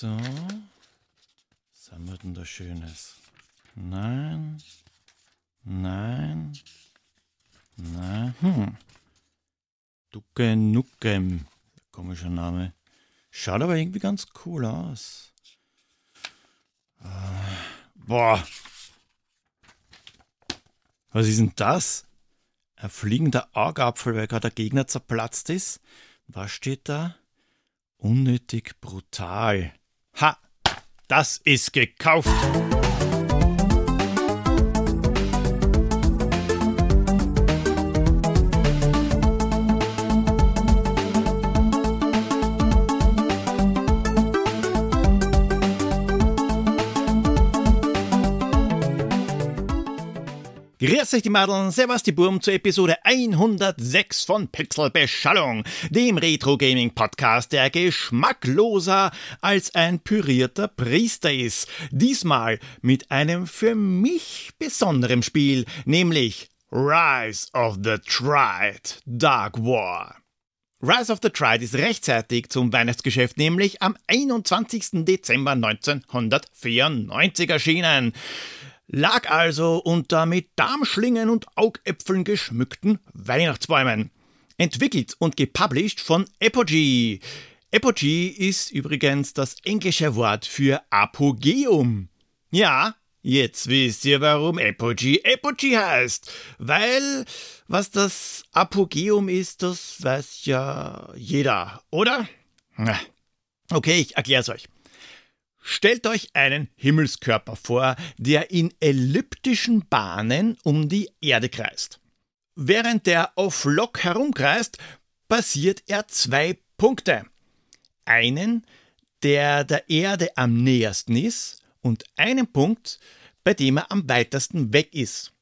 So. Was haben wir denn da Schönes? Nein. Nein. Nein. Hm. Ducke Nuckem. Komischer Name. Schaut aber irgendwie ganz cool aus. Boah. Was ist denn das? Ein fliegender Augapfel, weil gerade der Gegner zerplatzt ist. Was steht da? Unnötig brutal. Ha! Das ist gekauft! Grüß euch die Madeln, servus die Burm zur Episode 106 von Pixelbeschallung, dem Retro-Gaming-Podcast, der geschmackloser als ein pürierter Priester ist. Diesmal mit einem für mich besonderen Spiel, nämlich Rise of the Triad Dark War. Rise of the Triad ist rechtzeitig zum Weihnachtsgeschäft, nämlich am 21. Dezember 1994 erschienen lag also unter mit Darmschlingen und Augäpfeln geschmückten Weihnachtsbäumen. Entwickelt und gepublished von Apogee. Apogee ist übrigens das englische Wort für Apogeum. Ja, jetzt wisst ihr, warum Apogee Apogee heißt. Weil, was das Apogeum ist, das weiß ja jeder, oder? Okay, ich erklär's euch. Stellt euch einen Himmelskörper vor, der in elliptischen Bahnen um die Erde kreist. Während der Off-Lok herumkreist, passiert er zwei Punkte. Einen, der der Erde am nähersten ist, und einen Punkt, bei dem er am weitesten weg ist.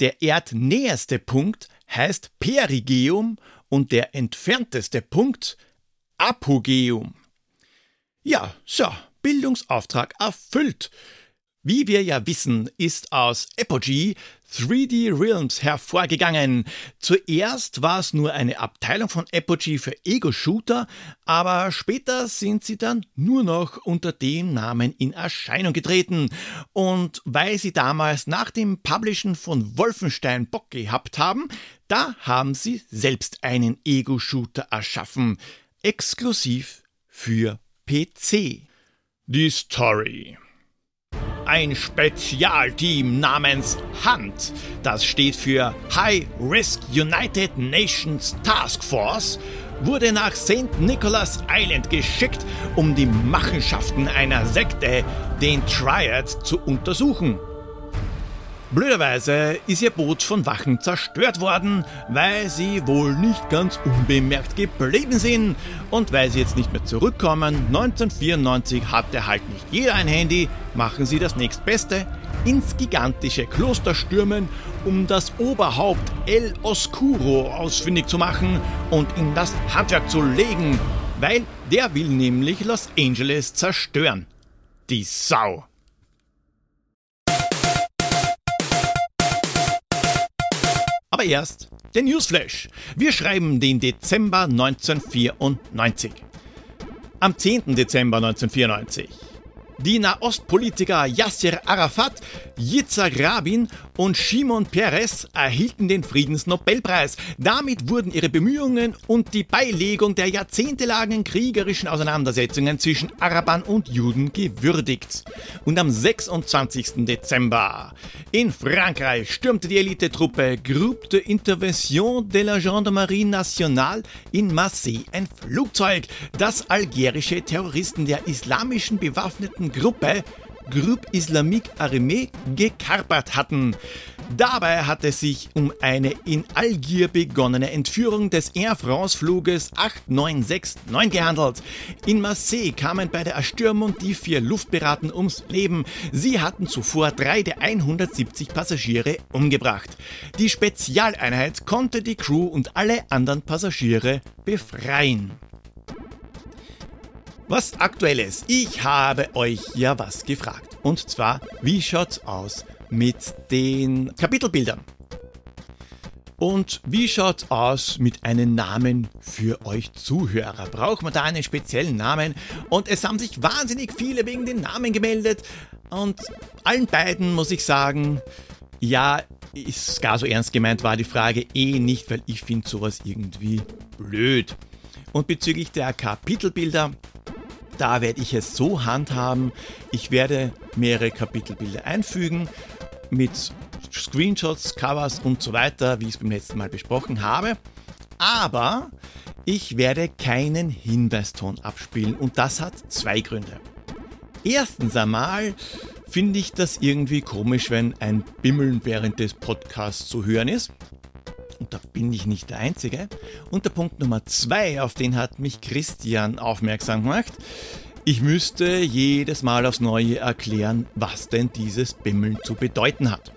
Der erdnäherste Punkt heißt Perigeum und der entfernteste Punkt Apogeum. Ja, so, Bildungsauftrag erfüllt. Wie wir ja wissen, ist aus Apogee 3D Realms hervorgegangen. Zuerst war es nur eine Abteilung von Apogee für Ego-Shooter, aber später sind sie dann nur noch unter dem Namen in Erscheinung getreten. Und weil sie damals nach dem Publishen von Wolfenstein Bock gehabt haben, da haben sie selbst einen Ego-Shooter erschaffen. Exklusiv für PC. Die Story. Ein Spezialteam namens HUNT, das steht für High Risk United Nations Task Force, wurde nach St. Nicholas Island geschickt, um die Machenschaften einer Sekte, den Triad, zu untersuchen. Blöderweise ist ihr Boot von Wachen zerstört worden, weil sie wohl nicht ganz unbemerkt geblieben sind. Und weil sie jetzt nicht mehr zurückkommen, 1994 hatte halt nicht jeder ein Handy, machen sie das nächstbeste, ins gigantische Kloster stürmen, um das Oberhaupt El Oscuro ausfindig zu machen und in das Handwerk zu legen, weil der will nämlich Los Angeles zerstören. Die Sau. Aber erst der Newsflash. Wir schreiben den Dezember 1994. Am 10. Dezember 1994 die Nahostpolitiker Yasser Arafat, Yitzhak Rabin und Shimon Peres erhielten den Friedensnobelpreis. Damit wurden ihre Bemühungen und die Beilegung der jahrzehntelangen kriegerischen Auseinandersetzungen zwischen Arabern und Juden gewürdigt. Und am 26. Dezember in Frankreich stürmte die Elitetruppe Groupe de Intervention de la Gendarmerie Nationale in Marseille ein Flugzeug, das algerische Terroristen der islamischen bewaffneten Gruppe Groupe Islamique Armée gekapert hatten. Dabei hat es sich um eine in Algier begonnene Entführung des Air France-Fluges 8969 gehandelt. In Marseille kamen bei der Erstürmung die vier Luftpiraten ums Leben. Sie hatten zuvor drei der 170 Passagiere umgebracht. Die Spezialeinheit konnte die Crew und alle anderen Passagiere befreien. Was aktuelles? Ich habe euch ja was gefragt. Und zwar, wie schaut's aus mit den Kapitelbildern? Und wie schaut's aus mit einem Namen für euch Zuhörer? Braucht man da einen speziellen Namen? Und es haben sich wahnsinnig viele wegen den Namen gemeldet. Und allen beiden muss ich sagen, ja, ist gar so ernst gemeint war die Frage eh nicht, weil ich finde sowas irgendwie blöd. Und bezüglich der Kapitelbilder, da werde ich es so handhaben, ich werde mehrere Kapitelbilder einfügen mit Screenshots, Covers und so weiter, wie ich es beim letzten Mal besprochen habe. Aber ich werde keinen Hinweiston abspielen und das hat zwei Gründe. Erstens einmal finde ich das irgendwie komisch, wenn ein Bimmeln während des Podcasts zu hören ist. Und da bin ich nicht der Einzige. Und der Punkt Nummer zwei, auf den hat mich Christian aufmerksam gemacht. Ich müsste jedes Mal aufs Neue erklären, was denn dieses Bimmeln zu bedeuten hat.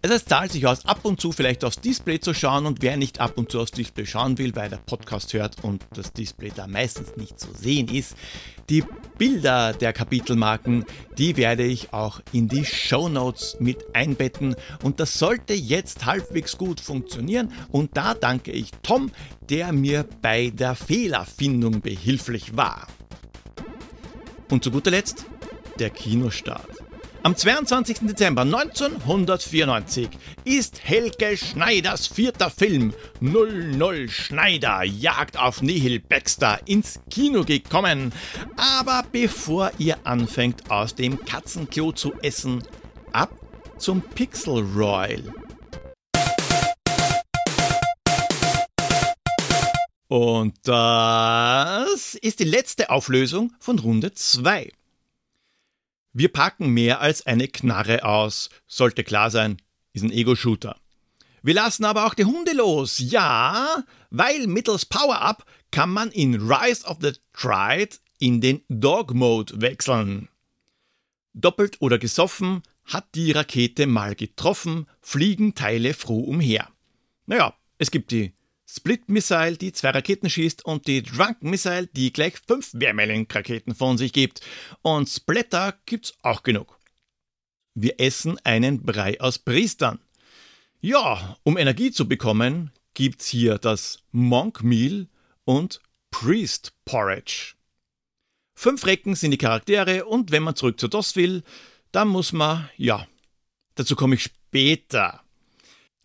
Also es zahlt sich aus, ab und zu vielleicht aufs Display zu schauen und wer nicht ab und zu aufs Display schauen will, weil der Podcast hört und das Display da meistens nicht zu sehen ist, die Bilder der Kapitelmarken, die werde ich auch in die Show Notes mit einbetten und das sollte jetzt halbwegs gut funktionieren und da danke ich Tom, der mir bei der Fehlerfindung behilflich war. Und zu guter Letzt der Kinostart. Am 22. Dezember 1994 ist Helge Schneiders vierter Film 00 Schneider Jagd auf Nihil Baxter ins Kino gekommen. Aber bevor ihr anfängt aus dem Katzenklo zu essen, ab zum Pixel Royal. Und das ist die letzte Auflösung von Runde 2. Wir packen mehr als eine Knarre aus. Sollte klar sein, ist ein Ego-Shooter. Wir lassen aber auch die Hunde los, ja, weil mittels Power-Up kann man in Rise of the Triad in den Dog-Mode wechseln. Doppelt oder gesoffen hat die Rakete mal getroffen, fliegen Teile froh umher. Naja, es gibt die Split Missile, die zwei Raketen schießt und die Drunken Missile, die gleich fünf Wehrmeilung-Raketen von sich gibt. Und Splatter gibt's auch genug. Wir essen einen Brei aus Priestern. Ja, um Energie zu bekommen, gibt's hier das Monk Meal und Priest Porridge. Fünf Recken sind die Charaktere und wenn man zurück zu DOS will, dann muss man, ja, dazu komme ich später.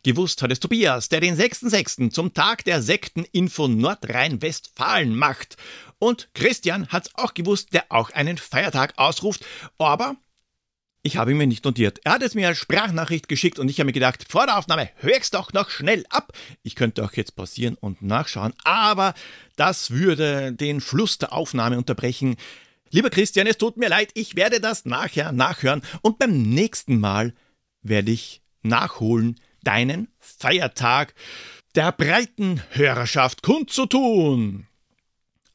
Gewusst hat es Tobias, der den 6.6. zum Tag der Sekteninfo Nordrhein-Westfalen macht. Und Christian hat's auch gewusst, der auch einen Feiertag ausruft. Aber ich habe ihn mir nicht notiert. Er hat es mir als Sprachnachricht geschickt und ich habe mir gedacht, vor der Aufnahme hör's doch noch schnell ab. Ich könnte auch jetzt pausieren und nachschauen, aber das würde den Fluss der Aufnahme unterbrechen. Lieber Christian, es tut mir leid, ich werde das nachher nachhören und beim nächsten Mal werde ich nachholen, deinen Feiertag der breiten Hörerschaft kundzutun.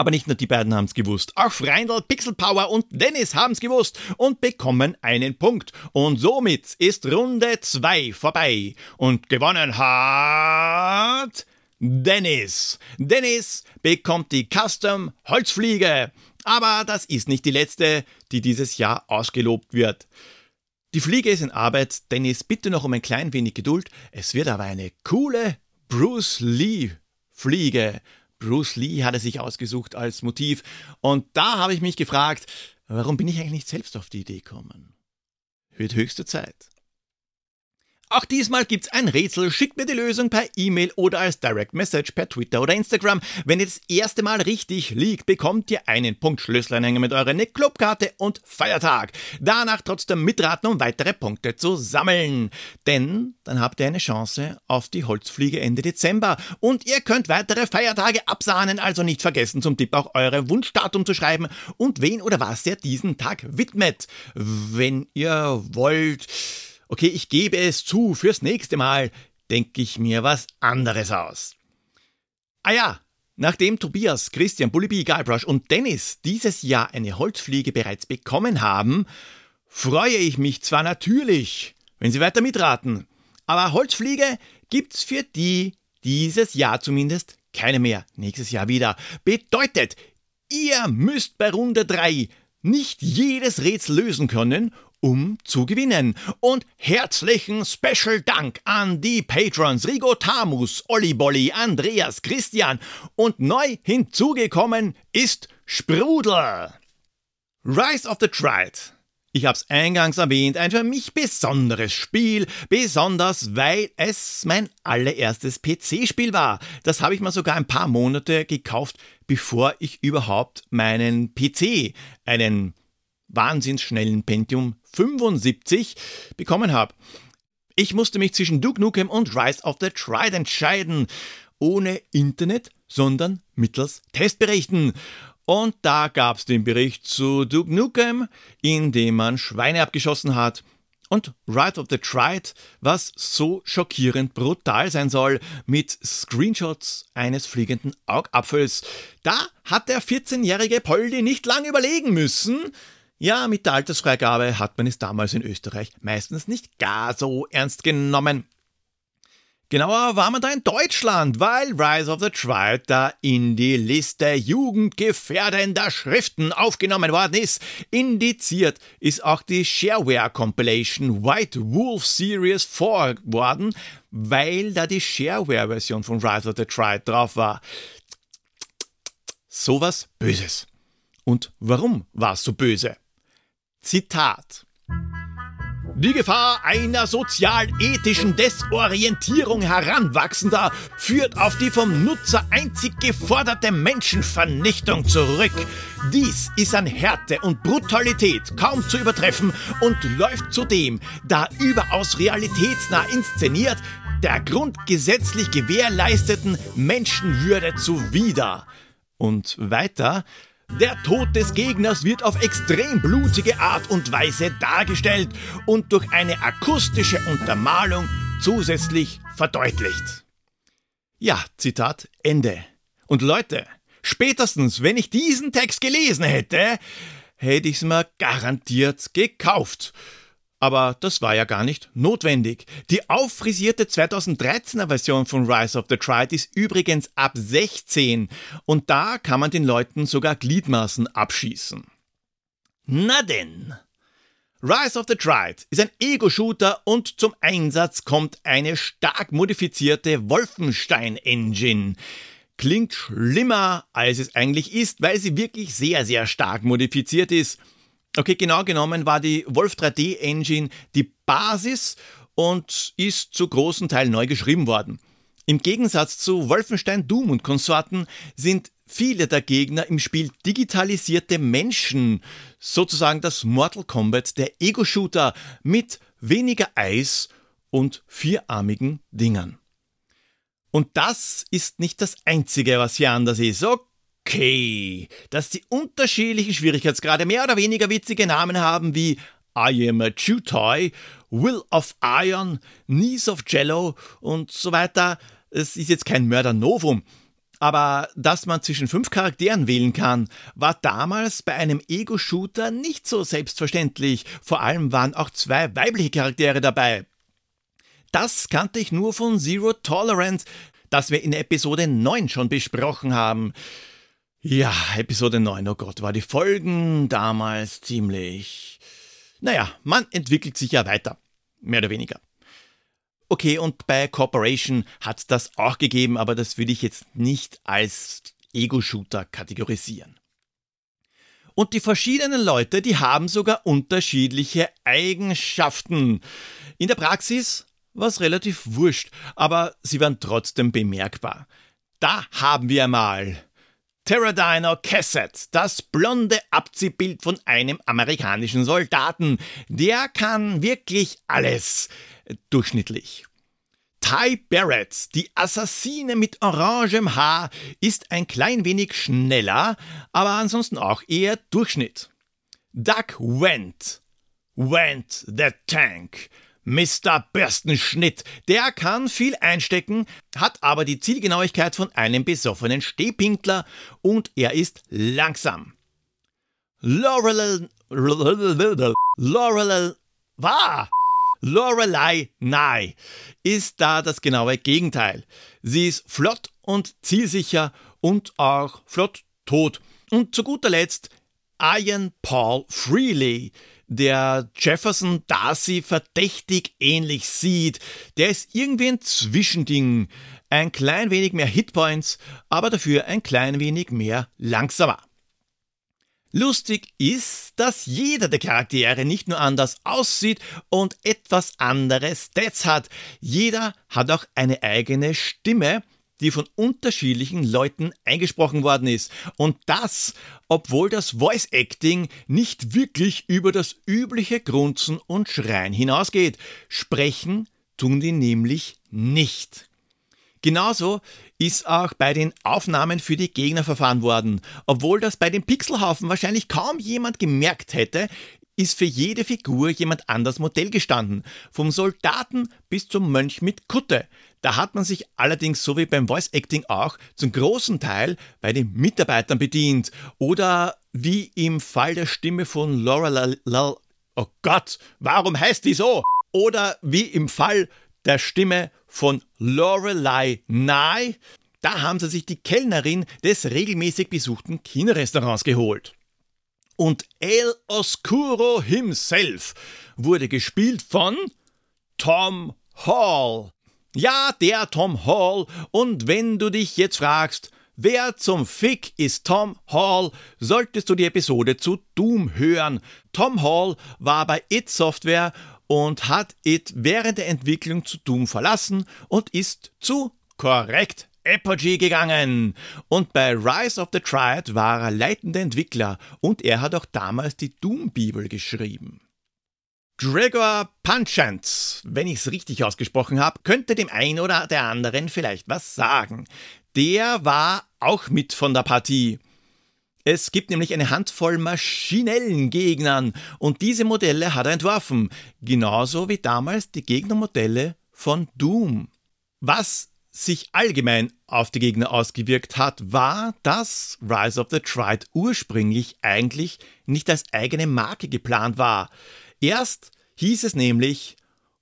Aber nicht nur die beiden haben's gewusst. Auch Freindl, Pixel Power und Dennis haben's gewusst und bekommen einen Punkt. Und somit ist Runde 2 vorbei. Und gewonnen hat Dennis. Dennis bekommt die Custom Holzfliege. Aber das ist nicht die letzte, die dieses Jahr ausgelobt wird. Die Fliege ist in Arbeit, Dennis, bitte noch um ein klein wenig Geduld. Es wird aber eine coole Bruce Lee Fliege. Bruce Lee hat er sich ausgesucht als Motiv. Und da habe ich mich gefragt, warum bin ich eigentlich nicht selbst auf die Idee gekommen? Wird höchste Zeit. Auch diesmal gibt's ein Rätsel. Schickt mir die Lösung per E-Mail oder als Direct Message per Twitter oder Instagram. Wenn ihr das erste Mal richtig liegt, bekommt ihr einen Punkt Schlüsselanhänger mit eurer Clubkarte und Feiertag. Danach trotzdem mitraten, um weitere Punkte zu sammeln. Denn dann habt ihr eine Chance auf die Holzfliege Ende Dezember. Und ihr könnt weitere Feiertage absahnen, also nicht vergessen, zum Tipp auch eure Wunschdatum zu schreiben und wen oder was ihr diesen Tag widmet. Wenn ihr wollt okay, ich gebe es zu, fürs nächste Mal denke ich mir was anderes aus. Ah ja, nachdem Tobias, Christian, Bullibi, Guybrush und Dennis dieses Jahr eine Holzfliege bereits bekommen haben, freue ich mich zwar natürlich, wenn sie weiter mitraten, aber Holzfliege gibt's für die dieses Jahr zumindest keine mehr. Nächstes Jahr wieder. Bedeutet, ihr müsst bei Runde 3 nicht jedes Rätsel lösen können um zu gewinnen. Und herzlichen Special Dank an die Patrons Rigo Tamus, Olli Bolli, Andreas, Christian und neu hinzugekommen ist Sprudel. Rise of the Triad. Ich hab's eingangs erwähnt, ein für mich besonderes Spiel, besonders weil es mein allererstes PC-Spiel war. Das habe ich mir sogar ein paar Monate gekauft, bevor ich überhaupt meinen PC, einen wahnsinnsschnellen Pentium 75 bekommen habe. Ich musste mich zwischen Duke Nukem und Rise of the Triad entscheiden. Ohne Internet, sondern mittels Testberichten. Und da gab's den Bericht zu Duke Nukem, in dem man Schweine abgeschossen hat. Und Rise of the Triad, was so schockierend brutal sein soll, mit Screenshots eines fliegenden Augapfels. Da hat der 14-jährige Poldi nicht lang überlegen müssen. Ja, mit der Altersfreigabe hat man es damals in Österreich meistens nicht gar so ernst genommen. Genauer war man da in Deutschland, weil Rise of the Triad da in die Liste jugendgefährdender Schriften aufgenommen worden ist. Indiziert ist auch die Shareware Compilation White Wolf Series 4 worden, weil da die Shareware-Version von Rise of the Triad drauf war. Sowas Böses. Und warum war es so böse? Zitat. Die Gefahr einer sozial-ethischen Desorientierung Heranwachsender führt auf die vom Nutzer einzig geforderte Menschenvernichtung zurück. Dies ist an Härte und Brutalität kaum zu übertreffen und läuft zudem, da überaus realitätsnah inszeniert, der grundgesetzlich gewährleisteten Menschenwürde zuwider. Und weiter, der Tod des Gegners wird auf extrem blutige Art und Weise dargestellt und durch eine akustische Untermalung zusätzlich verdeutlicht. Ja, Zitat Ende. Und Leute, spätestens wenn ich diesen Text gelesen hätte, hätte ich's mir garantiert gekauft. Aber das war ja gar nicht notwendig. Die auffrisierte 2013er Version von Rise of the Triad ist übrigens ab 16 und da kann man den Leuten sogar Gliedmaßen abschießen. Na denn. Rise of the Triad ist ein Ego-Shooter und zum Einsatz kommt eine stark modifizierte Wolfenstein-Engine. Klingt schlimmer, als es eigentlich ist, weil sie wirklich sehr, sehr stark modifiziert ist. Okay, genau genommen war die Wolf 3D Engine die Basis und ist zu großen Teil neu geschrieben worden. Im Gegensatz zu Wolfenstein, Doom und Konsorten sind viele der Gegner im Spiel digitalisierte Menschen, sozusagen das Mortal Kombat der Ego-Shooter mit weniger Eis und vierarmigen Dingern. Und das ist nicht das Einzige, was hier anders ist. Okay okay, dass die unterschiedlichen Schwierigkeitsgrade mehr oder weniger witzige Namen haben wie I am a Chew Toy, Will of Iron, Knees of Jello und so weiter. Es ist jetzt kein Mörder-Novum. Aber dass man zwischen fünf Charakteren wählen kann, war damals bei einem Ego-Shooter nicht so selbstverständlich. Vor allem waren auch zwei weibliche Charaktere dabei. Das kannte ich nur von Zero Tolerance, das wir in Episode 9 schon besprochen haben. Ja, Episode 9, oh Gott, war die Folgen damals ziemlich. Naja, man entwickelt sich ja weiter. Mehr oder weniger. Okay, und bei Corporation hat das auch gegeben, aber das würde ich jetzt nicht als Ego-Shooter kategorisieren. Und die verschiedenen Leute, die haben sogar unterschiedliche Eigenschaften. In der Praxis war es relativ wurscht, aber sie waren trotzdem bemerkbar. Da haben wir mal Pterodino Cassett, das blonde Abziehbild von einem amerikanischen Soldaten. Der kann wirklich alles. Durchschnittlich. Ty Barrett, die Assassine mit orangem Haar, ist ein klein wenig schneller, aber ansonsten auch eher Durchschnitt. Doug Wendt. Wendt the Tank. Mr. Bürstenschnitt. Der kann viel einstecken, hat aber die Zielgenauigkeit von einem besoffenen Stehpinkler und er ist langsam. Lorelei, Lorelei, war. Lorelei Nye ist da das genaue Gegenteil. Sie ist flott und zielsicher und auch flott tot. Und zu guter Letzt Ian Paul Freely der Jefferson Darcy verdächtig ähnlich sieht. Der ist irgendwie ein Zwischending. Ein klein wenig mehr Hitpoints, aber dafür ein klein wenig mehr langsamer. Lustig ist, dass jeder der Charaktere nicht nur anders aussieht und etwas andere Stats hat. Jeder hat auch eine eigene Stimme, die von unterschiedlichen Leuten eingesprochen worden ist. Und das, obwohl das Voice Acting nicht wirklich über das übliche Grunzen und Schreien hinausgeht. Sprechen tun die nämlich nicht. Genauso ist auch bei den Aufnahmen für die Gegner verfahren worden. Obwohl das bei dem Pixelhaufen wahrscheinlich kaum jemand gemerkt hätte, ist für jede Figur jemand anders Modell gestanden. Vom Soldaten bis zum Mönch mit Kutte. Da hat man sich allerdings, so wie beim Voice Acting auch, zum großen Teil bei den Mitarbeitern bedient. Oder wie im Fall der Stimme von Laura Lal. Oh Gott, warum heißt die so? Oder wie im Fall der Stimme von Lorelei Nye. Da haben sie sich die Kellnerin des regelmäßig besuchten Kinorestaurants geholt. Und El Oscuro himself wurde gespielt von Tom Hall. Ja, der Tom Hall. Und wenn du dich jetzt fragst, wer zum Fick ist Tom Hall, solltest du die Episode zu Doom hören. Tom Hall war bei It Software und hat It während der Entwicklung zu Doom verlassen und ist zu korrekt Apogee gegangen. Und bei Rise of the Triad war er leitender Entwickler und er hat auch damals die Doom-Bibel geschrieben. Gregor Punchant, wenn ich es richtig ausgesprochen habe, könnte dem einen oder der anderen vielleicht was sagen. Der war auch mit von der Partie. Es gibt nämlich eine Handvoll maschinellen Gegnern und diese Modelle hat er entworfen, genauso wie damals die Gegnermodelle von Doom. Was sich allgemein auf die Gegner ausgewirkt hat, war, dass Rise of the Triad ursprünglich eigentlich nicht als eigene Marke geplant war. Erst hieß es nämlich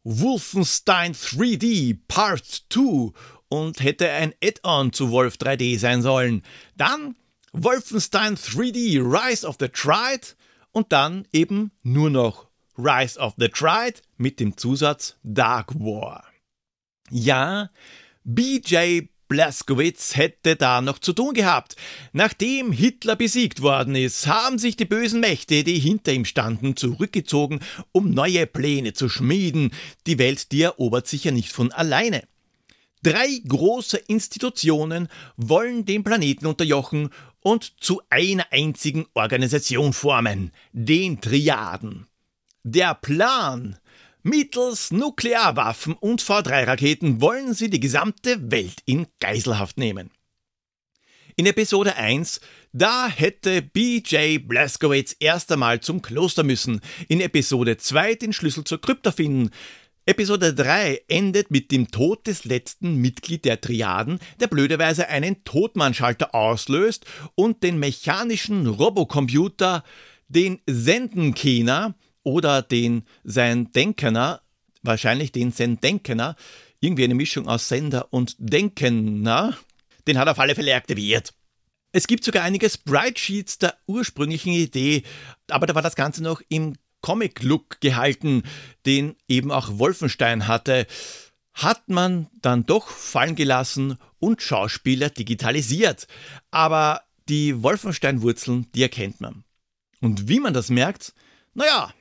Wolfenstein 3D Part 2 und hätte ein Add-on zu Wolf 3D sein sollen. Dann Wolfenstein 3D Rise of the Triad und dann eben nur noch Rise of the Triad mit dem Zusatz Dark War. Ja, BJ Blaskowitz hätte da noch zu tun gehabt. Nachdem Hitler besiegt worden ist, haben sich die bösen Mächte, die hinter ihm standen, zurückgezogen, um neue Pläne zu schmieden. Die Welt, die erobert sich ja nicht von alleine. Drei große Institutionen wollen den Planeten unterjochen und zu einer einzigen Organisation formen, den Triaden. Der Plan Mittels Nuklearwaffen und V3-Raketen wollen sie die gesamte Welt in Geiselhaft nehmen. In Episode 1, da hätte BJ Blazkowicz erst einmal zum Kloster müssen, in Episode 2 den Schlüssel zur Krypta finden, Episode 3 endet mit dem Tod des letzten Mitglied der Triaden, der blöderweise einen Todmannschalter auslöst und den mechanischen Robocomputer, den Sendenkener oder den sein Denkener, wahrscheinlich den Sendenkener, irgendwie eine Mischung aus Sender und Denkener, den hat er auf alle Fälle aktiviert. Es gibt sogar einige Sprite-Sheets der ursprünglichen Idee, aber da war das Ganze noch im Comic-Look gehalten, den eben auch Wolfenstein hatte, hat man dann doch fallen gelassen und Schauspieler digitalisiert. Aber die Wolfenstein-Wurzeln, die erkennt man. Und wie man das merkt? Naja,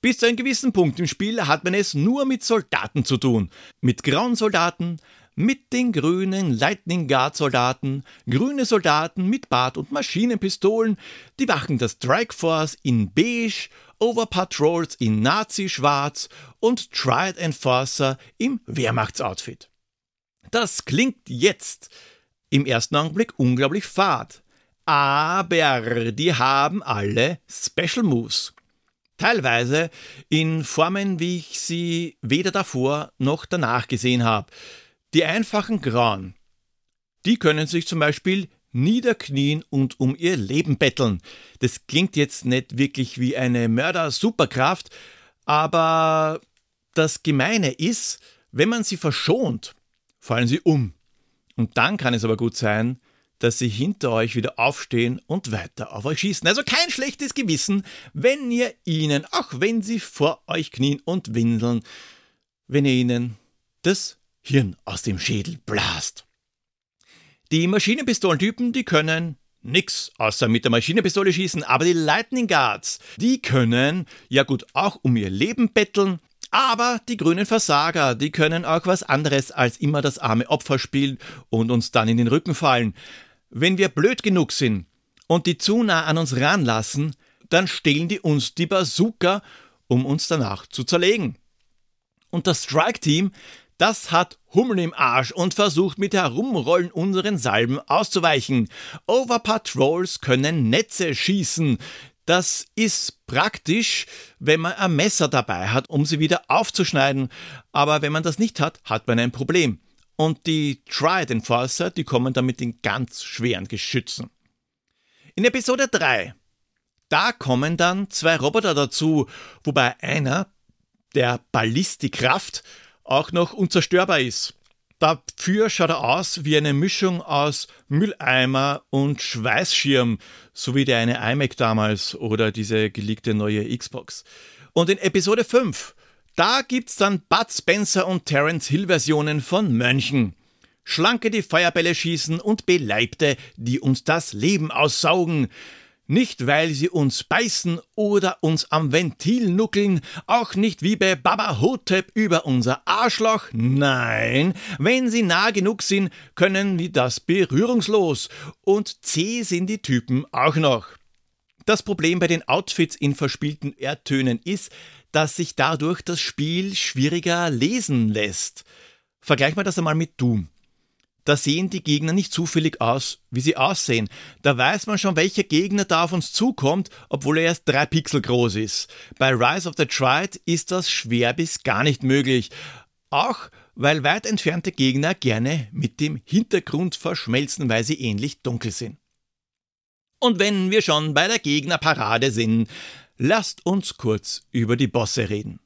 bis zu einem gewissen Punkt im Spiel hat man es nur mit Soldaten zu tun. Mit grauen Soldaten, mit den grünen Lightning Guard Soldaten, grüne Soldaten mit Bart und Maschinenpistolen, die Wachen der Strike Force in beige, Overpatrols in Nazi-Schwarz und Triad Enforcer im Wehrmachtsoutfit. Das klingt jetzt im ersten Augenblick unglaublich fad, aber die haben alle Special Moves. Teilweise in Formen, wie ich sie weder davor noch danach gesehen habe. Die einfachen Grauen, die können sich zum Beispiel niederknien und um ihr Leben betteln. Das klingt jetzt nicht wirklich wie eine Mörder-Superkraft, aber das Gemeine ist, wenn man sie verschont, fallen sie um. Und dann kann es aber gut sein, dass sie hinter euch wieder aufstehen und weiter auf euch schießen. Also kein schlechtes Gewissen, wenn ihr ihnen, auch wenn sie vor euch knien und winseln, wenn ihr ihnen das Hirn aus dem Schädel blast. Die Maschinenpistolentypen, die können nix außer mit der Maschinenpistole schießen, aber die Lightning Guards, die können ja gut auch um ihr Leben betteln, aber die grünen Versager, die können auch was anderes als immer das arme Opfer spielen und uns dann in den Rücken fallen. Wenn wir blöd genug sind und die zu nah an uns ranlassen, dann stehlen die uns die Bazooka, um uns danach zu zerlegen. Und das Strike-Team, das hat Hummel im Arsch und versucht mit Herumrollen unseren Salben auszuweichen. Overpatrols können Netze schießen. Das ist praktisch, wenn man ein Messer dabei hat, um sie wieder aufzuschneiden. Aber wenn man das nicht hat, hat man ein Problem. Und die Triad Enforcer, die kommen dann mit den ganz schweren Geschützen. In Episode 3, da kommen dann zwei Roboter dazu, wobei einer, der Ballistikkraft, auch noch unzerstörbar ist. Dafür schaut er aus wie eine Mischung aus Mülleimer und Schweißschirm, so wie der eine iMac damals oder diese geleakte neue Xbox. Und in Episode 5, da gibt's dann Bud Spencer und Terence Hill Versionen von Mönchen. Schlanke, die Feuerbälle schießen und Beleibte, die uns das Leben aussaugen. Nicht, weil sie uns beißen oder uns am Ventil nuckeln, auch nicht wie bei Baba Hotep über unser Arschloch. Nein, wenn sie nah genug sind, können wir das berührungslos. Und zäh sind die Typen auch noch. Das Problem bei den Outfits in verspielten Erdtönen ist, dass sich dadurch das Spiel schwieriger lesen lässt. Vergleich mal das einmal mit Doom da sehen die Gegner nicht zufällig aus, wie sie aussehen. Da weiß man schon, welcher Gegner da auf uns zukommt, obwohl er erst drei Pixel groß ist. Bei Rise of the Triad ist das schwer bis gar nicht möglich. Auch weil weit entfernte Gegner gerne mit dem Hintergrund verschmelzen, weil sie ähnlich dunkel sind. Und wenn wir schon bei der Gegnerparade sind, lasst uns kurz über die Bosse reden.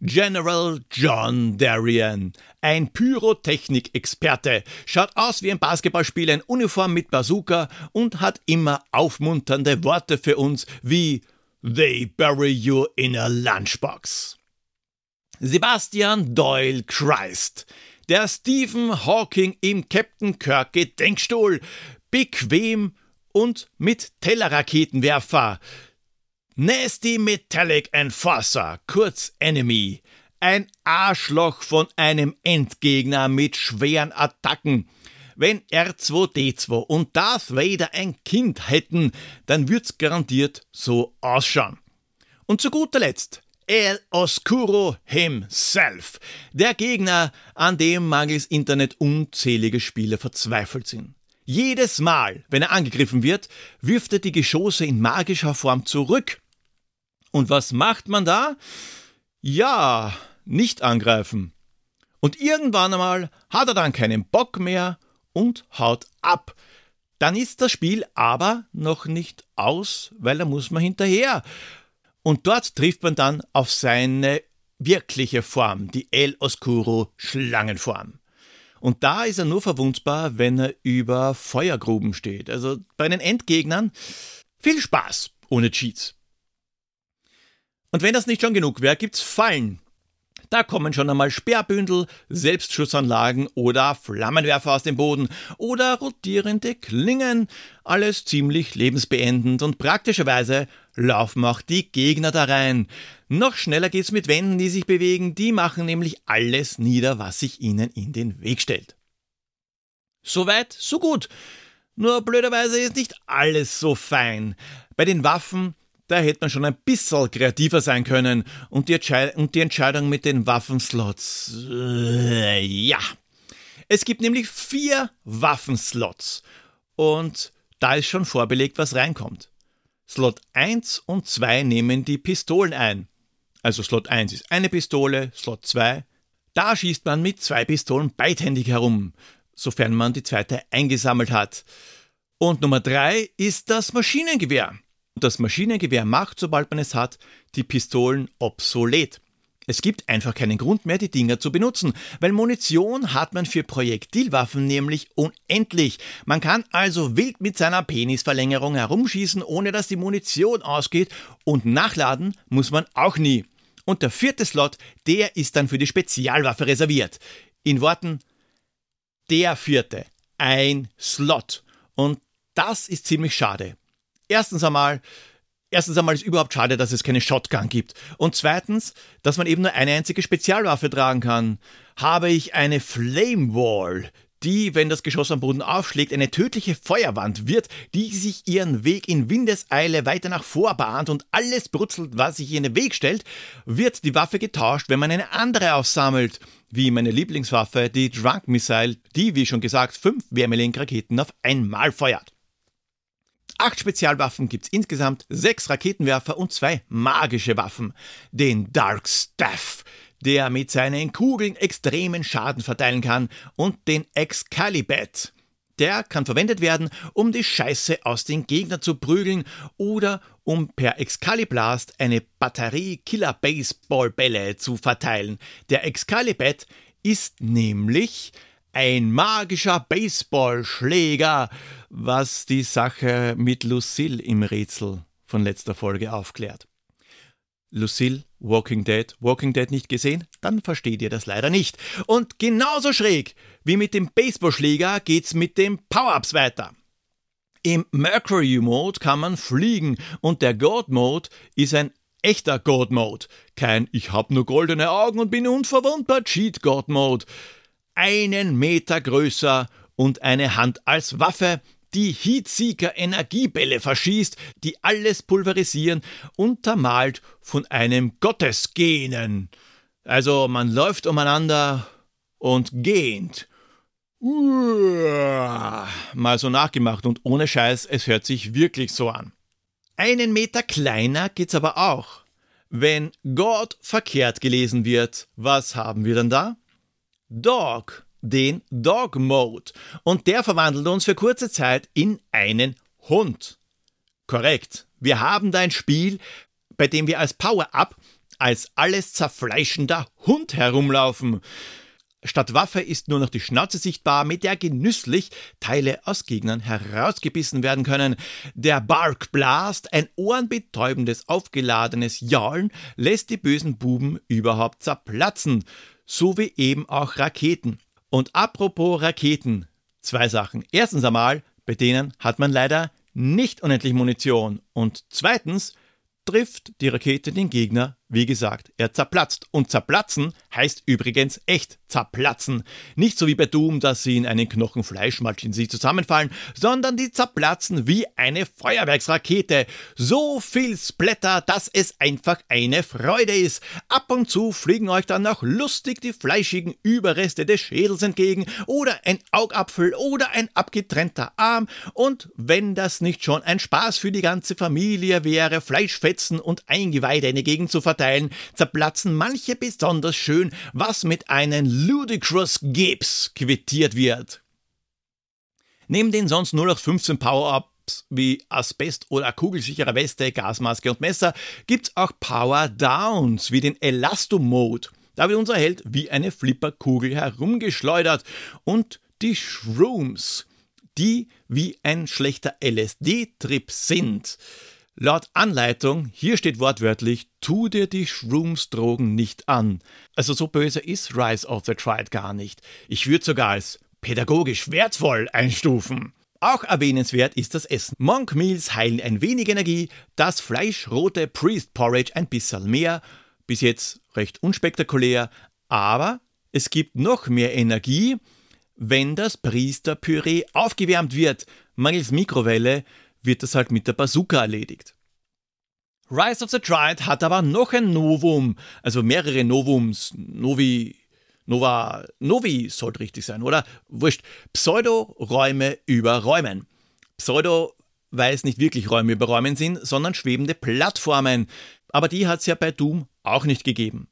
General John Darien, ein Pyrotechnik-Experte, schaut aus wie ein Basketballspieler in Uniform mit Bazooka und hat immer aufmunternde Worte für uns wie They bury you in a lunchbox. Sebastian Doyle Christ, der Stephen Hawking im Captain Kirk Gedenkstuhl, bequem und mit Tellerraketenwerfer, Nasty Metallic Enforcer, kurz Enemy. Ein Arschloch von einem Endgegner mit schweren Attacken. Wenn R2D2 und Darth Vader ein Kind hätten, dann würd's garantiert so ausschauen. Und zu guter Letzt El Oscuro himself, der Gegner, an dem mangels Internet unzählige Spieler verzweifelt sind. Jedes Mal, wenn er angegriffen wird, wirft er die Geschosse in magischer Form zurück und was macht man da? Ja, nicht angreifen. Und irgendwann einmal hat er dann keinen Bock mehr und haut ab. Dann ist das Spiel aber noch nicht aus, weil da muss man hinterher. Und dort trifft man dann auf seine wirkliche Form, die El Oscuro Schlangenform. Und da ist er nur verwundbar, wenn er über Feuergruben steht. Also bei den Endgegnern viel Spaß ohne Cheats. Und wenn das nicht schon genug wäre, gibt's Fallen. Da kommen schon einmal Sperrbündel, Selbstschussanlagen oder Flammenwerfer aus dem Boden oder rotierende Klingen. Alles ziemlich lebensbeendend und praktischerweise laufen auch die Gegner da rein. Noch schneller geht's mit Wänden, die sich bewegen, die machen nämlich alles nieder, was sich ihnen in den Weg stellt. Soweit, so gut. Nur blöderweise ist nicht alles so fein. Bei den Waffen da hätte man schon ein bisschen kreativer sein können und die, und die Entscheidung mit den Waffenslots. Äh, ja. Es gibt nämlich vier Waffenslots und da ist schon vorbelegt, was reinkommt. Slot 1 und 2 nehmen die Pistolen ein. Also Slot 1 ist eine Pistole, Slot 2, da schießt man mit zwei Pistolen beidhändig herum, sofern man die zweite eingesammelt hat. Und Nummer 3 ist das Maschinengewehr. Das Maschinengewehr macht, sobald man es hat, die Pistolen obsolet. Es gibt einfach keinen Grund mehr, die Dinger zu benutzen, weil Munition hat man für Projektilwaffen nämlich unendlich. Man kann also wild mit seiner Penisverlängerung herumschießen, ohne dass die Munition ausgeht und nachladen muss man auch nie. Und der vierte Slot, der ist dann für die Spezialwaffe reserviert. In Worten, der vierte, ein Slot. Und das ist ziemlich schade. Erstens einmal, Erstens einmal ist überhaupt schade, dass es keine Shotgun gibt. Und zweitens, dass man eben nur eine einzige Spezialwaffe tragen kann. Habe ich eine Flame Wall, die, wenn das Geschoss am Boden aufschlägt, eine tödliche Feuerwand wird, die sich ihren Weg in Windeseile weiter nach vor bahnt und alles brutzelt, was sich in den Weg stellt, wird die Waffe getauscht, wenn man eine andere aufsammelt. Wie meine Lieblingswaffe, die Drunk Missile, die, wie schon gesagt, fünf Wärmelink-Raketen auf einmal feuert. Acht Spezialwaffen gibt's insgesamt, sechs Raketenwerfer und zwei magische Waffen. Den Dark Staff, der mit seinen Kugeln extremen Schaden verteilen kann, und den Excalibet. Der kann verwendet werden, um die Scheiße aus den Gegnern zu prügeln oder um per Excaliblast eine Batterie Killer Baseballbälle zu verteilen. Der Excalibet ist nämlich ein magischer Baseballschläger, was die Sache mit Lucille im Rätsel von letzter Folge aufklärt. Lucille, Walking Dead, Walking Dead nicht gesehen? Dann versteht ihr das leider nicht. Und genauso schräg wie mit dem Baseballschläger geht's mit dem Power-Ups weiter. Im Mercury Mode kann man fliegen und der God Mode ist ein echter God Mode. Kein Ich hab nur goldene Augen und bin unverwundbar Cheat God Mode einen Meter größer und eine Hand als Waffe, die Heatseeker Energiebälle verschießt, die alles pulverisieren, untermalt von einem Gottesgenen. Also man läuft umeinander und gähnt. Mal so nachgemacht und ohne Scheiß, es hört sich wirklich so an. Einen Meter kleiner geht's aber auch. Wenn Gott verkehrt gelesen wird, was haben wir dann da? Dog, den Dog Mode. Und der verwandelt uns für kurze Zeit in einen Hund. Korrekt. Wir haben da ein Spiel, bei dem wir als Power-Up als alles zerfleischender Hund herumlaufen. Statt Waffe ist nur noch die Schnauze sichtbar, mit der genüsslich Teile aus Gegnern herausgebissen werden können. Der Bark Blast, ein ohrenbetäubendes, aufgeladenes Jaulen, lässt die bösen Buben überhaupt zerplatzen sowie eben auch Raketen. Und apropos Raketen, zwei Sachen. Erstens einmal, bei denen hat man leider nicht unendlich Munition. Und zweitens, trifft die Rakete den Gegner, wie gesagt, er zerplatzt. Und zerplatzen heißt übrigens echt zerplatzen. Nicht so wie bei Doom, dass sie in einen Knochen Fleischmatsch in sich zusammenfallen, sondern die zerplatzen wie eine Feuerwerksrakete. So viel Splatter, dass es einfach eine Freude ist. Ab und zu fliegen euch dann noch lustig die fleischigen Überreste des Schädels entgegen oder ein Augapfel oder ein abgetrennter Arm. Und wenn das nicht schon ein Spaß für die ganze Familie wäre, Fleischfetzen und Eingeweide in die Gegend zu verteilen, zerplatzen manche besonders schön, was mit einem Ludicrous Gips quittiert wird. Neben den sonst 0815 Power-Ups wie Asbest oder kugelsichere Weste, Gasmaske und Messer gibt's auch Power-Downs wie den Elasto-Mode. Da wird unser Held wie eine Flipperkugel herumgeschleudert und die Shrooms, die wie ein schlechter LSD-Trip sind. Laut Anleitung, hier steht wortwörtlich, tu dir die Shrooms-Drogen nicht an. Also so böse ist Rise of the Triad gar nicht. Ich würde sogar als pädagogisch wertvoll einstufen. Auch erwähnenswert ist das Essen. Monk Meals heilen ein wenig Energie, das fleischrote Priest Porridge ein bisschen mehr, bis jetzt recht unspektakulär, aber es gibt noch mehr Energie, wenn das Priesterpüree aufgewärmt wird. Mangels Mikrowelle wird das halt mit der Bazooka erledigt. Rise of the Triad hat aber noch ein Novum, also mehrere Novums, Novi, Nova, Novi sollte richtig sein, oder? Wurscht. Pseudo-Räume über Räumen. Pseudo, weil es nicht wirklich Räume über Räumen sind, sondern schwebende Plattformen. Aber die hat es ja bei Doom auch nicht gegeben.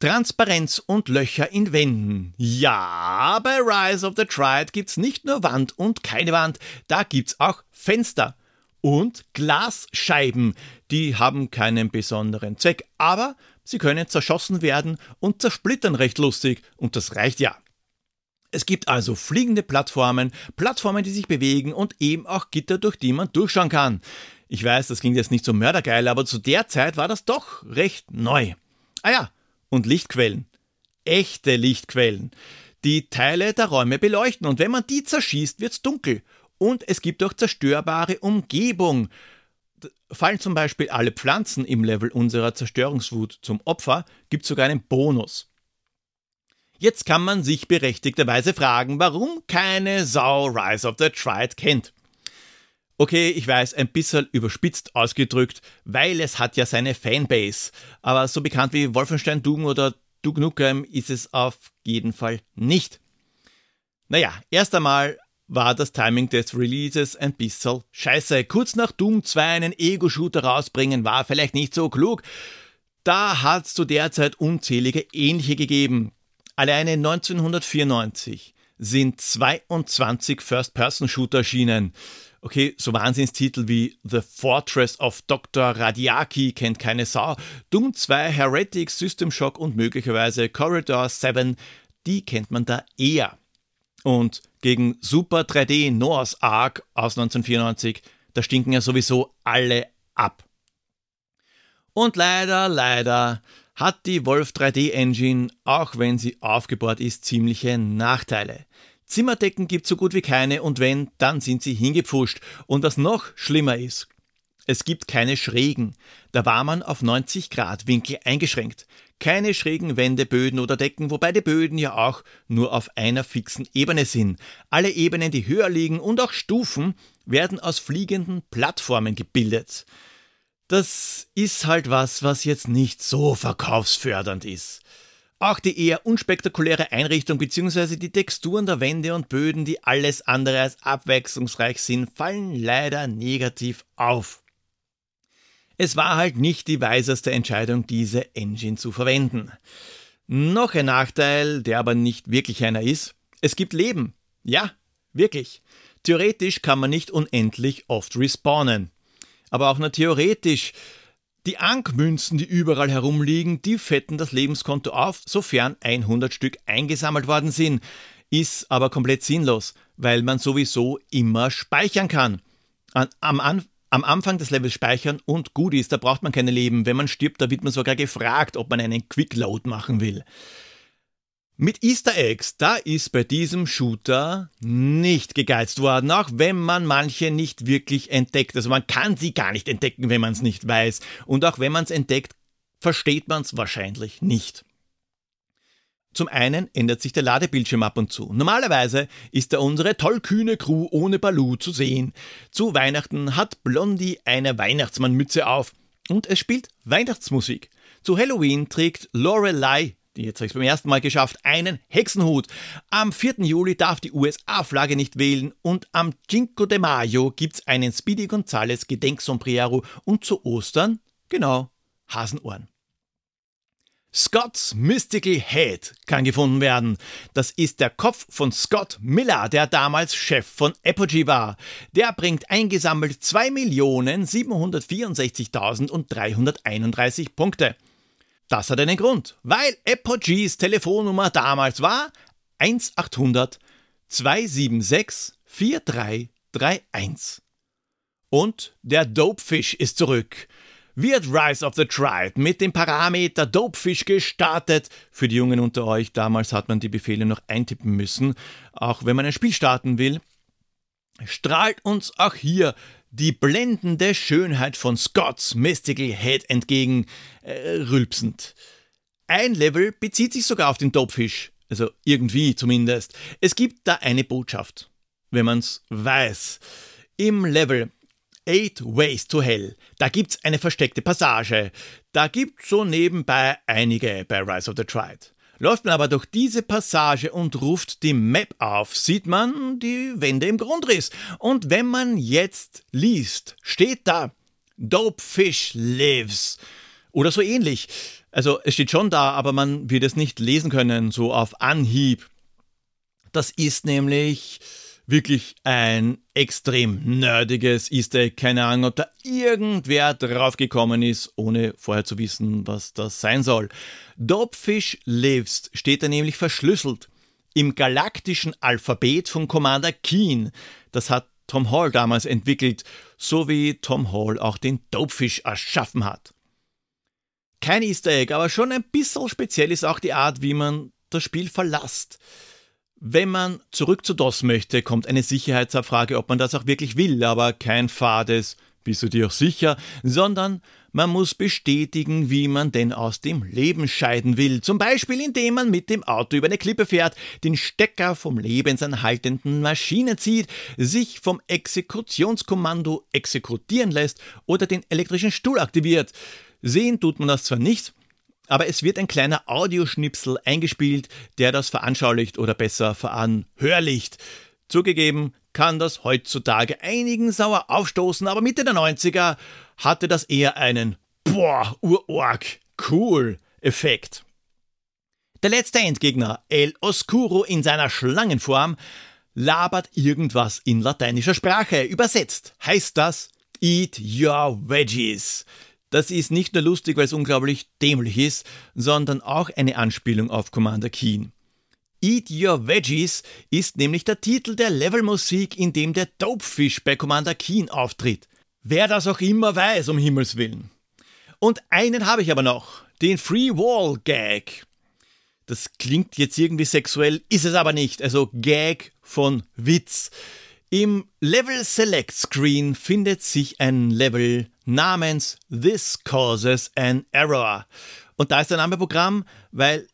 Transparenz und Löcher in Wänden. Ja, bei Rise of the Triad gibt's nicht nur Wand und keine Wand, da gibt's auch Fenster. und Glasscheiben. Die haben keinen besonderen Zweck, aber sie können zerschossen werden und zersplittern recht lustig und das reicht ja. Es gibt also fliegende Plattformen, Plattformen, die sich bewegen und eben auch Gitter, durch die man durchschauen kann. Ich weiß, das klingt jetzt nicht so mördergeil, aber zu der Zeit war das doch recht neu. Ah ja, und Lichtquellen. Echte Lichtquellen. Die Teile der Räume beleuchten und wenn man die zerschießt, wird's dunkel. Und es gibt auch zerstörbare Umgebung. Fallen zum Beispiel alle Pflanzen im Level unserer Zerstörungswut zum Opfer, gibt sogar einen Bonus. Jetzt kann man sich berechtigterweise fragen, warum keine Sau Rise of the Triad kennt. Okay, ich weiß, ein bisschen überspitzt ausgedrückt, weil es hat ja seine Fanbase. Aber so bekannt wie Wolfenstein Doom oder Duke Nukem ist es auf jeden Fall nicht. Naja, erst einmal war das Timing des Releases ein bisschen scheiße. Kurz nach Doom 2 einen Ego-Shooter rausbringen war vielleicht nicht so klug. Da hat es zu der Zeit unzählige ähnliche gegeben. Alleine 1994 sind 22 First-Person-Shooter erschienen. Okay, so Wahnsinnstitel wie The Fortress of Dr. Radiaki kennt keine Sau, Doom 2, Heretic, System Shock und möglicherweise Corridor 7, die kennt man da eher. Und gegen Super 3D Noah's Ark aus 1994, da stinken ja sowieso alle ab. Und leider, leider hat die Wolf 3D Engine, auch wenn sie aufgebaut ist, ziemliche Nachteile. Zimmerdecken gibt so gut wie keine und wenn, dann sind sie hingepfuscht. Und was noch schlimmer ist, es gibt keine Schrägen. Da war man auf 90 Grad Winkel eingeschränkt. Keine schrägen Wände, Böden oder Decken, wobei die Böden ja auch nur auf einer fixen Ebene sind. Alle Ebenen, die höher liegen und auch Stufen, werden aus fliegenden Plattformen gebildet das ist halt was, was jetzt nicht so verkaufsfördernd ist. Auch die eher unspektakuläre Einrichtung bzw. die Texturen der Wände und Böden, die alles andere als abwechslungsreich sind, fallen leider negativ auf. Es war halt nicht die weiseste Entscheidung, diese Engine zu verwenden. Noch ein Nachteil, der aber nicht wirklich einer ist, es gibt Leben. Ja, wirklich. Theoretisch kann man nicht unendlich oft respawnen aber auch nur theoretisch. Die Ankmünzen, die überall herumliegen, die fetten das Lebenskonto auf, sofern 100 Stück eingesammelt worden sind. Ist aber komplett sinnlos, weil man sowieso immer speichern kann. Am, An am Anfang des Levels speichern und gut ist, da braucht man keine Leben. Wenn man stirbt, da wird man sogar gefragt, ob man einen Quickload machen will. Mit Easter Eggs, da ist bei diesem Shooter nicht gegeizt worden, auch wenn man manche nicht wirklich entdeckt. Also man kann sie gar nicht entdecken, wenn man es nicht weiß. Und auch wenn man es entdeckt, versteht man es wahrscheinlich nicht. Zum einen ändert sich der Ladebildschirm ab und zu. Normalerweise ist da unsere tollkühne Crew ohne Balu zu sehen. Zu Weihnachten hat Blondie eine Weihnachtsmannmütze auf und es spielt Weihnachtsmusik. Zu Halloween trägt Lorelei jetzt habe ich es beim ersten Mal geschafft, einen Hexenhut. Am 4. Juli darf die USA-Flagge nicht wählen und am Cinco de Mayo gibt es einen Speedy Gonzales Gedenksombrero und zu Ostern, genau, Hasenohren. Scott's Mystical Head kann gefunden werden. Das ist der Kopf von Scott Miller, der damals Chef von Apogee war. Der bringt eingesammelt 2.764.331 Punkte. Das hat einen Grund, weil Apogees Telefonnummer damals war 1800 276 4331. Und der Dopefish ist zurück. Wird Rise of the Triad mit dem Parameter Dopefish gestartet. Für die Jungen unter euch, damals hat man die Befehle noch eintippen müssen, auch wenn man ein Spiel starten will. Strahlt uns auch hier die blendende Schönheit von Scott's Mystical Head entgegen, äh, rülpsend. Ein Level bezieht sich sogar auf den Dopefish, also irgendwie zumindest. Es gibt da eine Botschaft, wenn man's weiß. Im Level Eight Ways to Hell, da gibt's eine versteckte Passage. Da gibt's so nebenbei einige bei Rise of the Triad. Läuft man aber durch diese Passage und ruft die Map auf, sieht man die Wände im Grundriss. Und wenn man jetzt liest, steht da Dope Fish lives oder so ähnlich. Also es steht schon da, aber man wird es nicht lesen können, so auf Anhieb. Das ist nämlich wirklich ein extrem nerdiges Easter Egg. Keine Ahnung, ob da irgendwer draufgekommen ist, ohne vorher zu wissen, was das sein soll. Dopefish Lives steht da nämlich verschlüsselt im galaktischen Alphabet von Commander Keen. Das hat Tom Hall damals entwickelt, so wie Tom Hall auch den Dopefish erschaffen hat. Kein Easter Egg, aber schon ein bisschen speziell ist auch die Art, wie man das Spiel verlasst. Wenn man zurück zu DOS möchte, kommt eine Sicherheitsabfrage, ob man das auch wirklich will, aber kein fades, bist du dir auch sicher, sondern man muss bestätigen, wie man denn aus dem Leben scheiden will. Zum Beispiel, indem man mit dem Auto über eine Klippe fährt, den Stecker vom lebensanhaltenden Maschine zieht, sich vom Exekutionskommando exekutieren lässt oder den elektrischen Stuhl aktiviert. Sehen tut man das zwar nicht, aber es wird ein kleiner Audioschnipsel eingespielt, der das veranschaulicht oder besser veranhörlicht. Zugegeben kann das heutzutage einigen sauer aufstoßen, aber Mitte der 90er hatte das eher einen Boah, Urorg, cool Effekt. Der letzte Endgegner, El Oscuro in seiner Schlangenform, labert irgendwas in lateinischer Sprache. Übersetzt heißt das Eat your veggies. Das ist nicht nur lustig, weil es unglaublich dämlich ist, sondern auch eine Anspielung auf Commander Keen. Eat Your Veggies ist nämlich der Titel der Levelmusik, in dem der Dopefish bei Commander Keen auftritt. Wer das auch immer weiß, um Himmels Willen. Und einen habe ich aber noch, den Free Wall Gag. Das klingt jetzt irgendwie sexuell, ist es aber nicht. Also Gag von Witz. Im Level Select Screen findet sich ein Level namens This Causes an Error. Und da ist der Name Programm, weil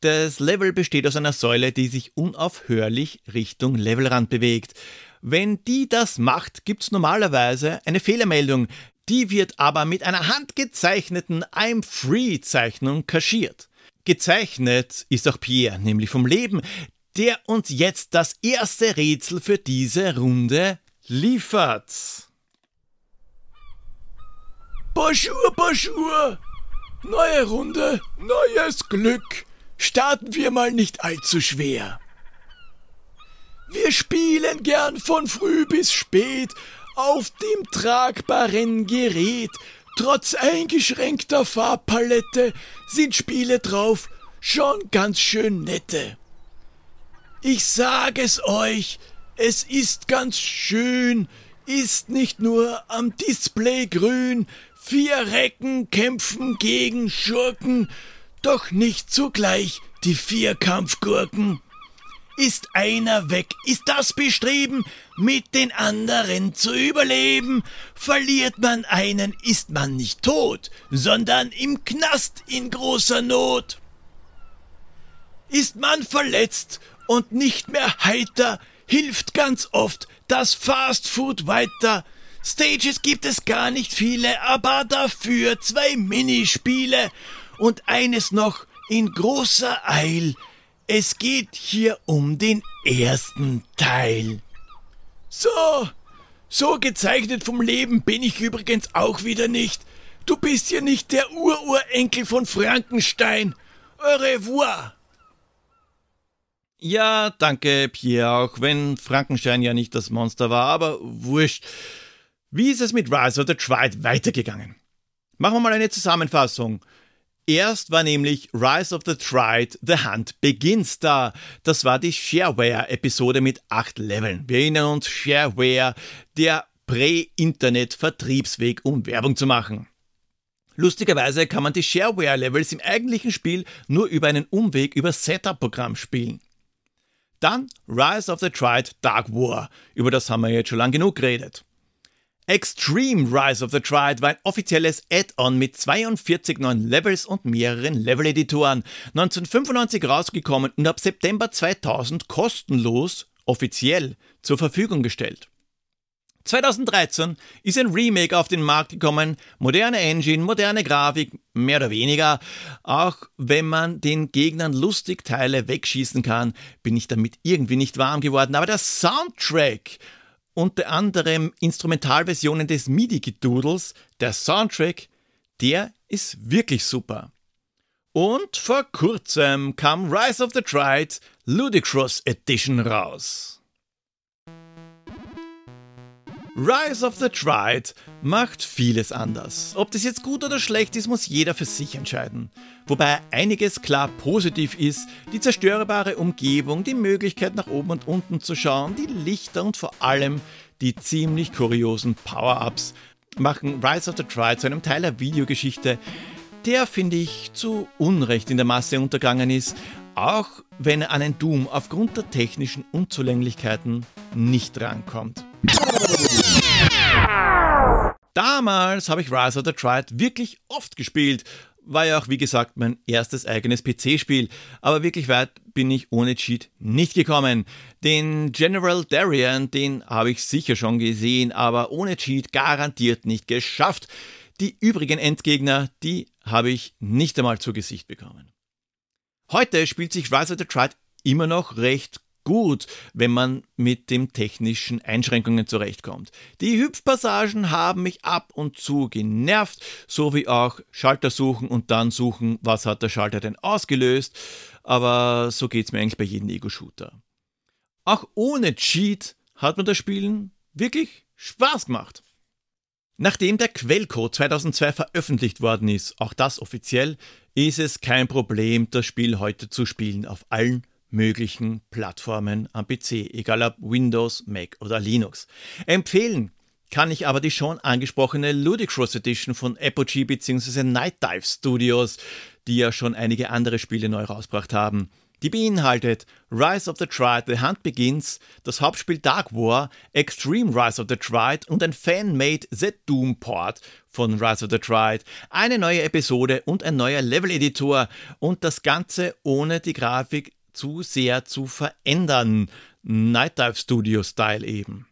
das Level besteht aus einer Säule, die sich unaufhörlich Richtung Levelrand bewegt. Wenn die das macht, gibt es normalerweise eine Fehlermeldung. Die wird aber mit einer handgezeichneten I'm Free Zeichnung kaschiert. Gezeichnet ist auch Pierre, nämlich vom Leben, der uns jetzt das erste Rätsel für diese Runde liefert. Bonjour, bonjour! Neue Runde, neues Glück. Starten wir mal nicht allzu schwer. Wir spielen gern von früh bis spät auf dem tragbaren Gerät. Trotz eingeschränkter Farbpalette sind Spiele drauf schon ganz schön nette. Ich sag es euch, es ist ganz schön, ist nicht nur am Display grün, vier Recken kämpfen gegen Schurken, doch nicht zugleich die Vierkampfgurken. Ist einer weg, ist das Bestreben, mit den anderen zu überleben. Verliert man einen, ist man nicht tot, sondern im Knast in großer Not. Ist man verletzt und nicht mehr heiter, hilft ganz oft das Fast Food weiter. Stages gibt es gar nicht viele, aber dafür zwei Minispiele und eines noch in großer Eil. Es geht hier um den ersten Teil. So, so gezeichnet vom Leben bin ich übrigens auch wieder nicht. Du bist ja nicht der Ururenkel von Frankenstein. Au revoir. Ja, danke, Pierre, auch wenn Frankenstein ja nicht das Monster war, aber wurscht. Wie ist es mit Rise of the Triad weitergegangen? Machen wir mal eine Zusammenfassung. Erst war nämlich Rise of the Triad The Hunt Begins da. Das war die Shareware-Episode mit acht Leveln. Wir erinnern uns, Shareware, der Prä-Internet-Vertriebsweg, um Werbung zu machen. Lustigerweise kann man die Shareware-Levels im eigentlichen Spiel nur über einen Umweg über Setup-Programm spielen. Dann Rise of the Triad Dark War, über das haben wir jetzt schon lang genug geredet. Extreme Rise of the Triad war ein offizielles Add-on mit 42 neuen Levels und mehreren Level-Editoren. 1995 rausgekommen und ab September 2000 kostenlos offiziell zur Verfügung gestellt. 2013 ist ein Remake auf den Markt gekommen, moderne Engine, moderne Grafik, mehr oder weniger. Auch wenn man den Gegnern lustig Teile wegschießen kann, bin ich damit irgendwie nicht warm geworden. Aber der Soundtrack, unter anderem Instrumentalversionen des MIDI-Gedudels, der Soundtrack, der ist wirklich super. Und vor kurzem kam Rise of the Triad Ludicrous Edition raus. Rise of the Triad macht vieles anders. Ob das jetzt gut oder schlecht ist, muss jeder für sich entscheiden. Wobei einiges klar positiv ist, die zerstörbare Umgebung, die Möglichkeit nach oben und unten zu schauen, die Lichter und vor allem die ziemlich kuriosen Power-Ups machen Rise of the Triad zu einem Teil der Videogeschichte, der, finde ich, zu Unrecht in der Masse untergangen ist, auch wenn er an ein Doom aufgrund der technischen Unzulänglichkeiten nicht rankommt. Damals habe ich Rise of the Triad wirklich oft gespielt. War ja auch, wie gesagt, mein erstes eigenes PC-Spiel. Aber wirklich weit bin ich ohne Cheat nicht gekommen. Den General Darien, den habe ich sicher schon gesehen, aber ohne Cheat garantiert nicht geschafft. Die übrigen Endgegner, die habe ich nicht einmal zu Gesicht bekommen. Heute spielt sich Rise of the Triad immer noch recht gut, wenn man mit den technischen Einschränkungen zurechtkommt. Die Hüpfpassagen haben mich ab und zu genervt, so wie auch Schalter suchen und dann suchen, was hat der Schalter denn ausgelöst, aber so geht es mir eigentlich bei jedem Ego-Shooter. Auch ohne Cheat hat mir das Spielen wirklich Spaß gemacht. Nachdem der Quellcode 2002 veröffentlicht worden ist, auch das offiziell, ist es kein Problem, das Spiel heute zu spielen auf allen möglichen Plattformen am PC, egal ob Windows, Mac oder Linux. Empfehlen kann ich aber die schon angesprochene Ludicrous Edition von Apogee bzw. Night Dive Studios, die ja schon einige andere Spiele neu rausgebracht haben. Die beinhaltet Rise of the Triad, The Hunt Begins, das Hauptspiel Dark War, Extreme Rise of the Triad und ein Fan-made The Doom Port von Rise of the Triad, eine neue Episode und ein neuer Level-Editor und das Ganze ohne die Grafik zu sehr zu verändern. Night Studio Style eben.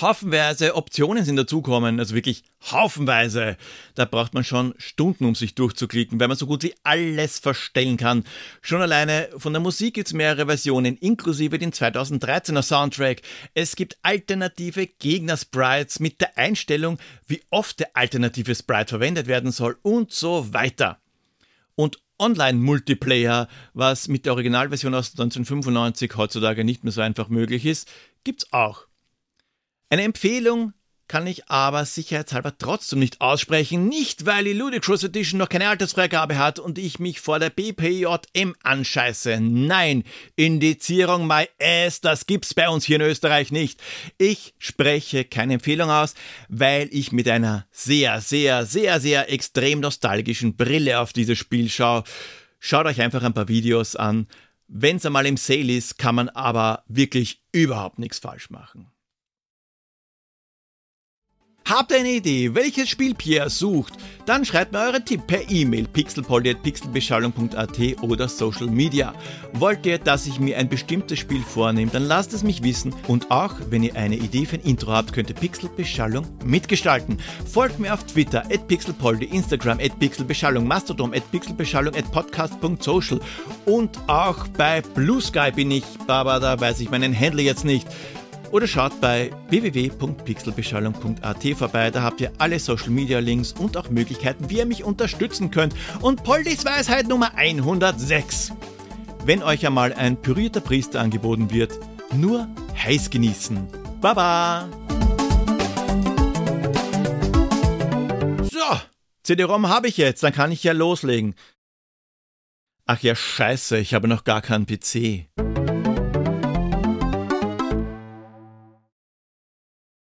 Haufenweise Optionen sind dazukommen, also wirklich haufenweise. Da braucht man schon Stunden, um sich durchzuklicken, weil man so gut wie alles verstellen kann. Schon alleine von der Musik gibt es mehrere Versionen, inklusive den 2013er Soundtrack. Es gibt alternative Gegner-Sprites mit der Einstellung, wie oft der alternative Sprite verwendet werden soll und so weiter. Und Online-Multiplayer, was mit der Originalversion aus 1995 heutzutage nicht mehr so einfach möglich ist, gibt's auch. Eine Empfehlung kann ich aber sicherheitshalber trotzdem nicht aussprechen, nicht weil die Ludicrous Edition noch keine Altersfreigabe hat und ich mich vor der BPJM anscheiße. Nein, Indizierung my ass, das gibt's bei uns hier in Österreich nicht. Ich spreche keine Empfehlung aus, weil ich mit einer sehr, sehr, sehr, sehr extrem nostalgischen Brille auf dieses Spiel schaue. Schaut euch einfach ein paar Videos an. Wenn's einmal im Sale ist, kann man aber wirklich überhaupt nichts falsch machen. Habt ihr eine Idee, welches Spiel Pierre sucht? Dann schreibt mir euren Tipp per E-Mail pixelpolly.pixelbeschallung.at oder Social Media. Wollt ihr, dass ich mir ein bestimmtes Spiel vornehme, dann lasst es mich wissen. Und auch, wenn ihr eine Idee für ein Intro habt, könnt ihr Pixelbeschallung mitgestalten. Folgt mir auf Twitter, at pixelpolly, Instagram, at pixelbeschallung, Mastodon, at pixelbeschallung, at podcast.social und auch bei Blue Sky bin ich, aber da weiß ich meinen Handle jetzt nicht oder schaut bei www.pixelbeschallung.at vorbei. Da habt ihr alle Social Media Links und auch Möglichkeiten, wie ihr mich unterstützen könnt. Und Poldis Weisheit Nummer 106. Wenn euch einmal ein pürierter Priester angeboten wird, nur heiß genießen. Baba! So, CD-ROM habe ich jetzt, dann kann ich ja loslegen. Ach ja, scheiße, ich habe noch gar keinen PC.